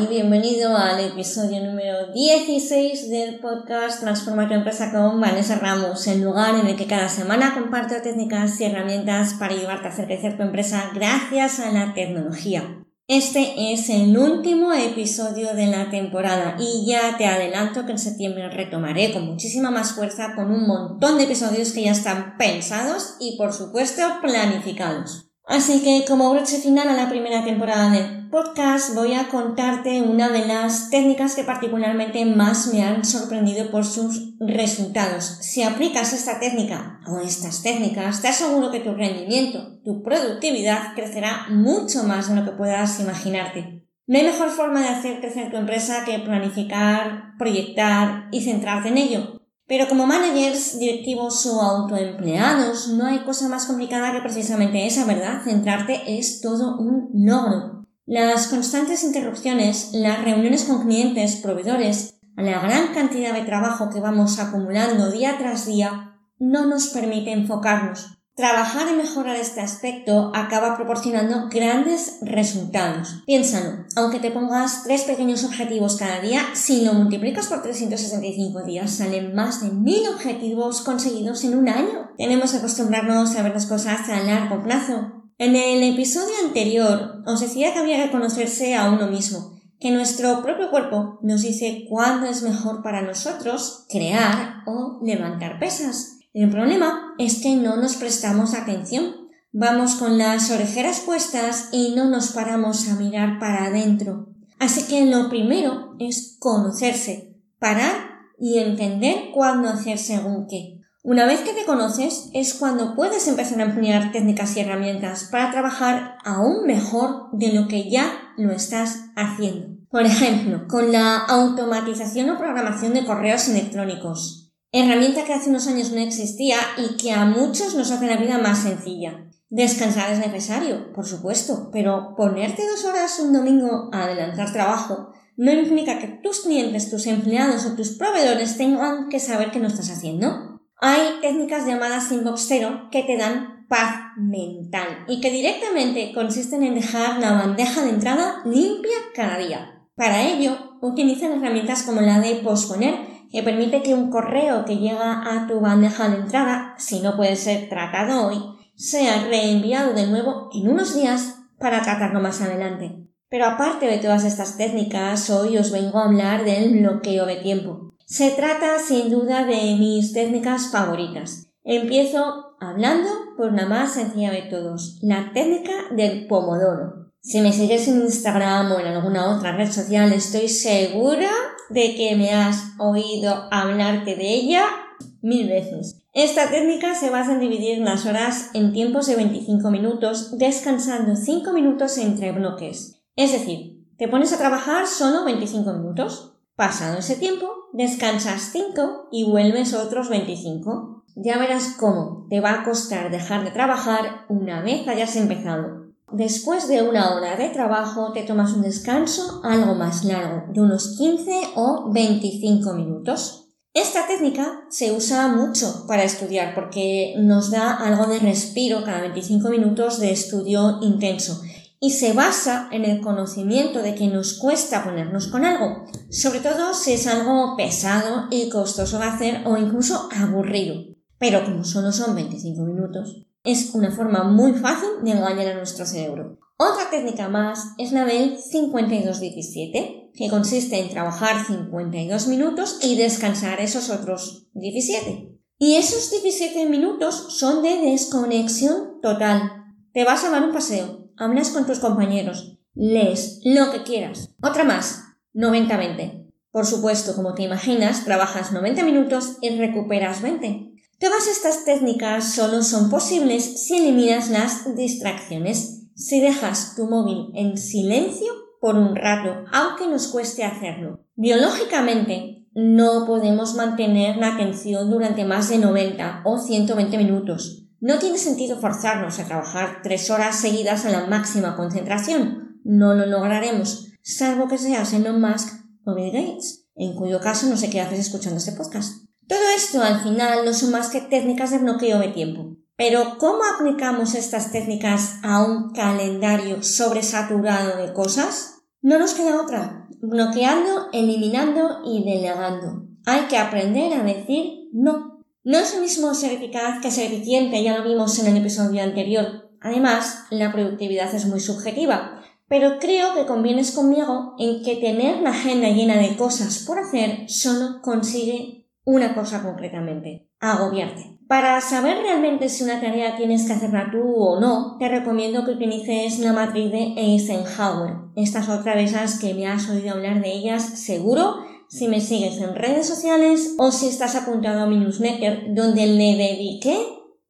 Y bienvenido al episodio número 16 del podcast Transforma tu empresa con Vanessa Ramos, el lugar en el que cada semana comparto técnicas y herramientas para ayudarte a hacer crecer tu empresa gracias a la tecnología. Este es el último episodio de la temporada y ya te adelanto que en septiembre retomaré con muchísima más fuerza con un montón de episodios que ya están pensados y por supuesto planificados. Así que como broche final a la primera temporada del podcast voy a contarte una de las técnicas que particularmente más me han sorprendido por sus resultados. Si aplicas esta técnica o estas técnicas, te aseguro que tu rendimiento, tu productividad crecerá mucho más de lo que puedas imaginarte. No hay mejor forma de hacer crecer tu empresa que planificar, proyectar y centrarte en ello. Pero como managers, directivos o autoempleados, no hay cosa más complicada que precisamente esa, ¿verdad? Centrarte es todo un logro. Las constantes interrupciones, las reuniones con clientes, proveedores, la gran cantidad de trabajo que vamos acumulando día tras día, no nos permite enfocarnos. Trabajar y mejorar este aspecto acaba proporcionando grandes resultados. Piénsalo, aunque te pongas tres pequeños objetivos cada día, si lo multiplicas por 365 días salen más de mil objetivos conseguidos en un año. Tenemos que acostumbrarnos a ver las cosas a largo plazo. En el episodio anterior os decía que había que conocerse a uno mismo, que nuestro propio cuerpo nos dice cuándo es mejor para nosotros crear o levantar pesas. El problema es que no nos prestamos atención. Vamos con las orejeras puestas y no nos paramos a mirar para adentro. Así que lo primero es conocerse, parar y entender cuándo hacer según qué. Una vez que te conoces es cuando puedes empezar a emplear técnicas y herramientas para trabajar aún mejor de lo que ya lo estás haciendo. Por ejemplo, con la automatización o programación de correos electrónicos, herramienta que hace unos años no existía y que a muchos nos hace la vida más sencilla. Descansar es necesario, por supuesto, pero ponerte dos horas un domingo a adelantar trabajo no implica que tus clientes, tus empleados o tus proveedores tengan que saber qué no estás haciendo. Hay técnicas llamadas inbox zero que te dan paz mental y que directamente consisten en dejar la bandeja de entrada limpia cada día. Para ello, utilizan herramientas como la de posponer que permite que un correo que llega a tu bandeja de entrada, si no puede ser tratado hoy, sea reenviado de nuevo en unos días para tratarlo más adelante. Pero aparte de todas estas técnicas, hoy os vengo a hablar del bloqueo de tiempo. Se trata sin duda de mis técnicas favoritas. Empiezo hablando por la más sencilla de todos, la técnica del pomodoro. Si me sigues en Instagram o en alguna otra red social, estoy segura de que me has oído hablarte de ella mil veces. Esta técnica se basa en dividir las horas en tiempos de 25 minutos, descansando 5 minutos entre bloques. Es decir, te pones a trabajar solo 25 minutos. Pasado ese tiempo, descansas 5 y vuelves otros 25. Ya verás cómo te va a costar dejar de trabajar una vez hayas empezado. Después de una hora de trabajo te tomas un descanso algo más largo, de unos 15 o 25 minutos. Esta técnica se usa mucho para estudiar porque nos da algo de respiro cada 25 minutos de estudio intenso y se basa en el conocimiento de que nos cuesta ponernos con algo, sobre todo si es algo pesado y costoso de hacer o incluso aburrido. Pero como solo son 25 minutos, es una forma muy fácil de engañar a nuestro cerebro. Otra técnica más es la del 52-17, que consiste en trabajar 52 minutos y descansar esos otros 17. Y esos 17 minutos son de desconexión total. Te vas a dar un paseo, hablas con tus compañeros, lees lo que quieras. Otra más, 90-20. Por supuesto, como te imaginas, trabajas 90 minutos y recuperas 20. Todas estas técnicas solo son posibles si eliminas las distracciones, si dejas tu móvil en silencio por un rato, aunque nos cueste hacerlo. Biológicamente, no podemos mantener la atención durante más de 90 o 120 minutos. No tiene sentido forzarnos a trabajar tres horas seguidas a la máxima concentración. No lo lograremos, salvo que seas Elon Musk o Bill Gates, en cuyo caso no sé qué haces escuchando este podcast. Esto al final no son más que técnicas de bloqueo de tiempo. Pero ¿cómo aplicamos estas técnicas a un calendario sobresaturado de cosas? No nos queda otra. Bloqueando, eliminando y delegando. Hay que aprender a decir no. No es lo mismo ser eficaz que ser eficiente, ya lo vimos en el episodio anterior. Además, la productividad es muy subjetiva, pero creo que convienes conmigo en que tener la agenda llena de cosas por hacer solo consigue una cosa concretamente, agobiarte. Para saber realmente si una tarea tienes que hacerla tú o no, te recomiendo que utilices la matriz de Eisenhower. Estas otra de esas que me has oído hablar de ellas seguro si me sigues en redes sociales o si estás apuntado a mi newsletter donde le dediqué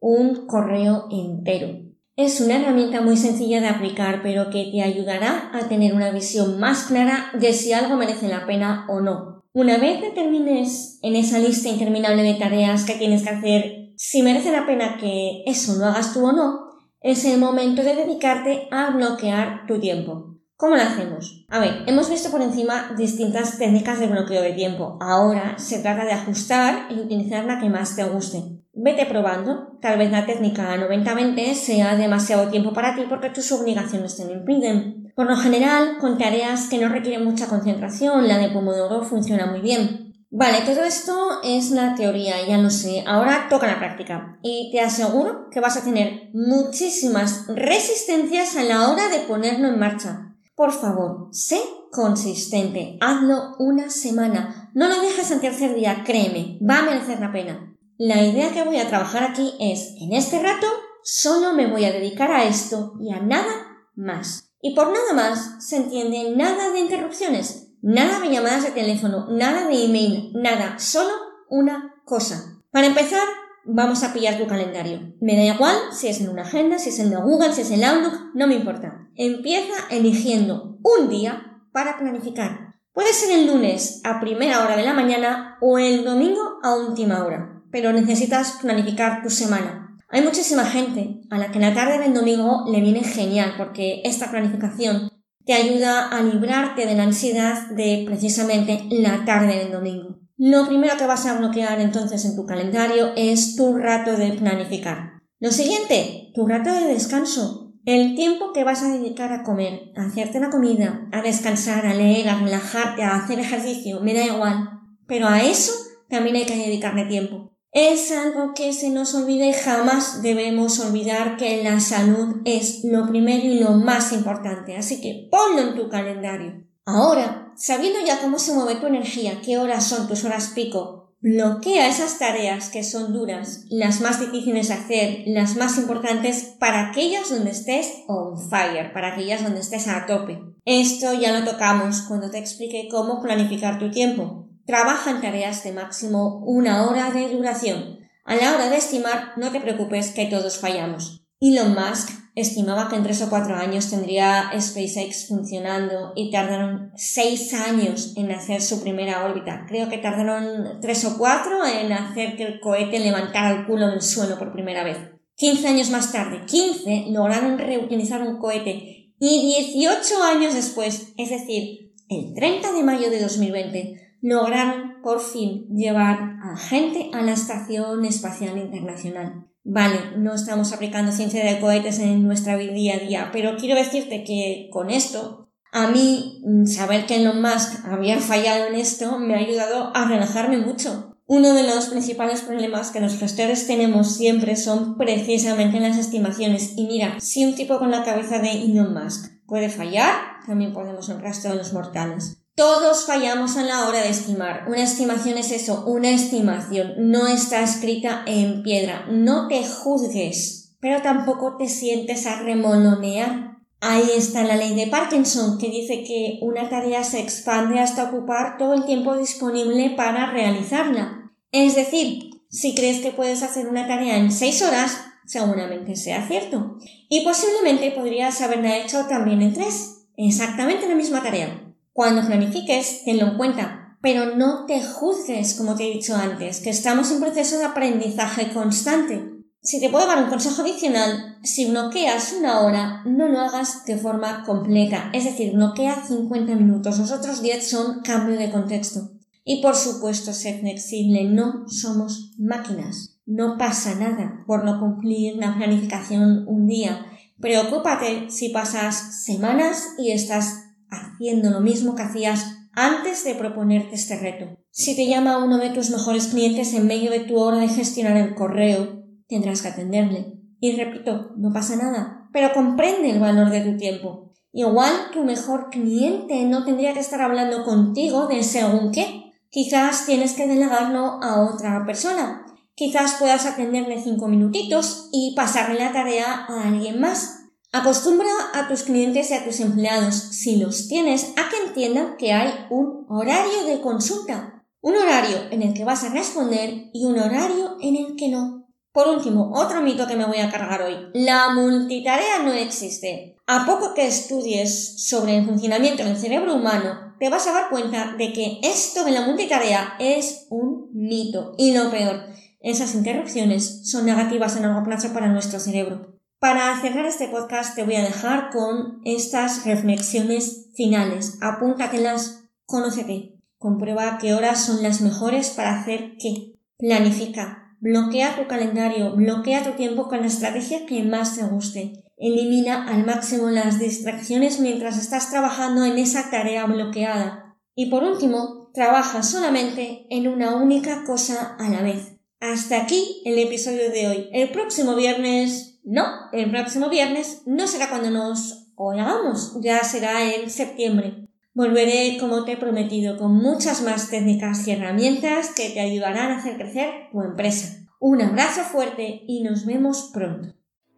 un correo entero. Es una herramienta muy sencilla de aplicar pero que te ayudará a tener una visión más clara de si algo merece la pena o no. Una vez determines en esa lista interminable de tareas que tienes que hacer si merece la pena que eso lo hagas tú o no, es el momento de dedicarte a bloquear tu tiempo. ¿Cómo lo hacemos? A ver, hemos visto por encima distintas técnicas de bloqueo de tiempo. Ahora se trata de ajustar y utilizar la que más te guste. Vete probando. Tal vez la técnica 90-20 sea demasiado tiempo para ti porque tus obligaciones te lo impiden. Por lo general, con tareas que no requieren mucha concentración, la de Pomodoro funciona muy bien. Vale, todo esto es la teoría, ya lo sé. Ahora toca la práctica. Y te aseguro que vas a tener muchísimas resistencias a la hora de ponerlo en marcha. Por favor, sé consistente. Hazlo una semana. No lo dejes en tercer día, créeme, va a merecer la pena. La idea que voy a trabajar aquí es, en este rato, solo me voy a dedicar a esto y a nada más. Y por nada más se entiende nada de interrupciones, nada de llamadas de teléfono, nada de email, nada, solo una cosa. Para empezar, vamos a pillar tu calendario. Me da igual si es en una agenda, si es en Google, si es en Outlook, no me importa. Empieza eligiendo un día para planificar. Puede ser el lunes a primera hora de la mañana o el domingo a última hora, pero necesitas planificar tu semana. Hay muchísima gente a la que la tarde del domingo le viene genial porque esta planificación te ayuda a librarte de la ansiedad de precisamente la tarde del domingo. Lo primero que vas a bloquear entonces en tu calendario es tu rato de planificar. Lo siguiente, tu rato de descanso. El tiempo que vas a dedicar a comer, a hacerte la comida, a descansar, a leer, a relajarte, a hacer ejercicio, me da igual. Pero a eso también hay que dedicarle tiempo. Es algo que se nos olvida y jamás debemos olvidar que la salud es lo primero y lo más importante. Así que ponlo en tu calendario. Ahora, sabiendo ya cómo se mueve tu energía, qué horas son tus horas pico, bloquea esas tareas que son duras, las más difíciles de hacer, las más importantes para aquellas donde estés on fire, para aquellas donde estés a tope. Esto ya lo tocamos cuando te expliqué cómo planificar tu tiempo. Trabaja en tareas de máximo una hora de duración. A la hora de estimar, no te preocupes que todos fallamos. Elon Musk estimaba que en tres o cuatro años tendría SpaceX funcionando y tardaron seis años en hacer su primera órbita. Creo que tardaron tres o cuatro en hacer que el cohete levantara el culo del suelo por primera vez. 15 años más tarde, 15, lograron reutilizar un cohete y 18 años después, es decir, el 30 de mayo de 2020, lograron por fin llevar a gente a la Estación Espacial Internacional. Vale, no estamos aplicando ciencia de cohetes en nuestra día a día, pero quiero decirte que con esto, a mí mm, saber que Elon Musk había fallado en esto me ha ayudado a relajarme mucho. Uno de los principales problemas que los gestores tenemos siempre son precisamente las estimaciones. Y mira, si un tipo con la cabeza de Elon Musk puede fallar, también podemos el resto de los mortales. Todos fallamos a la hora de estimar. Una estimación es eso, una estimación. No está escrita en piedra. No te juzgues, pero tampoco te sientes a remolonear. Ahí está la ley de Parkinson, que dice que una tarea se expande hasta ocupar todo el tiempo disponible para realizarla. Es decir, si crees que puedes hacer una tarea en seis horas, seguramente sea cierto. Y posiblemente podrías haberla hecho también en tres. Exactamente la misma tarea. Cuando planifiques, tenlo en cuenta, pero no te juzgues, como te he dicho antes, que estamos en proceso de aprendizaje constante. Si te puedo dar un consejo adicional, si bloqueas una hora, no lo hagas de forma completa, es decir, bloquea 50 minutos, los otros 10 son cambio de contexto. Y por supuesto, ser flexible, no somos máquinas. No pasa nada por no cumplir la planificación un día. Preocúpate si pasas semanas y estás haciendo lo mismo que hacías antes de proponerte este reto. Si te llama uno de tus mejores clientes en medio de tu hora de gestionar el correo, tendrás que atenderle. Y repito, no pasa nada, pero comprende el valor de tu tiempo. Igual tu mejor cliente no tendría que estar hablando contigo de según qué. Quizás tienes que delegarlo a otra persona. Quizás puedas atenderle cinco minutitos y pasarle la tarea a alguien más. Acostumbra a tus clientes y a tus empleados, si los tienes, a que entiendan que hay un horario de consulta. Un horario en el que vas a responder y un horario en el que no. Por último, otro mito que me voy a cargar hoy. La multitarea no existe. A poco que estudies sobre el funcionamiento del cerebro humano, te vas a dar cuenta de que esto de la multitarea es un mito. Y lo peor, esas interrupciones son negativas a largo plazo para nuestro cerebro. Para cerrar este podcast te voy a dejar con estas reflexiones finales. Apúntatelas, conócete, comprueba qué horas son las mejores para hacer qué. Planifica, Bloquea tu calendario, bloquea tu tiempo con la estrategia que más te guste. Elimina al máximo las distracciones mientras estás trabajando en esa tarea bloqueada. Y por último, trabaja solamente en una única cosa a la vez. Hasta aquí el episodio de hoy. El próximo viernes, no, el próximo viernes no será cuando nos oigamos, ya será en septiembre. Volveré, como te he prometido, con muchas más técnicas y herramientas que te ayudarán a hacer crecer tu empresa. Un abrazo fuerte y nos vemos pronto.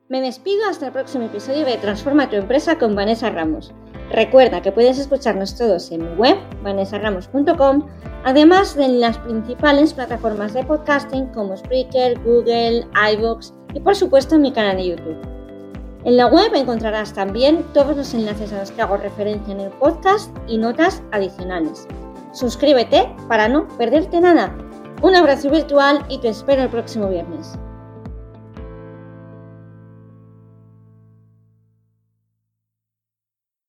Me despido hasta el próximo episodio de Transforma tu empresa con Vanessa Ramos. Recuerda que puedes escucharnos todos en mi web, vanessaramos.com, además de en las principales plataformas de podcasting como Spreaker, Google, iVoox y por supuesto en mi canal de YouTube. En la web encontrarás también todos los enlaces a los que hago referencia en el podcast y notas adicionales. Suscríbete para no perderte nada. Un abrazo virtual y te espero el próximo viernes.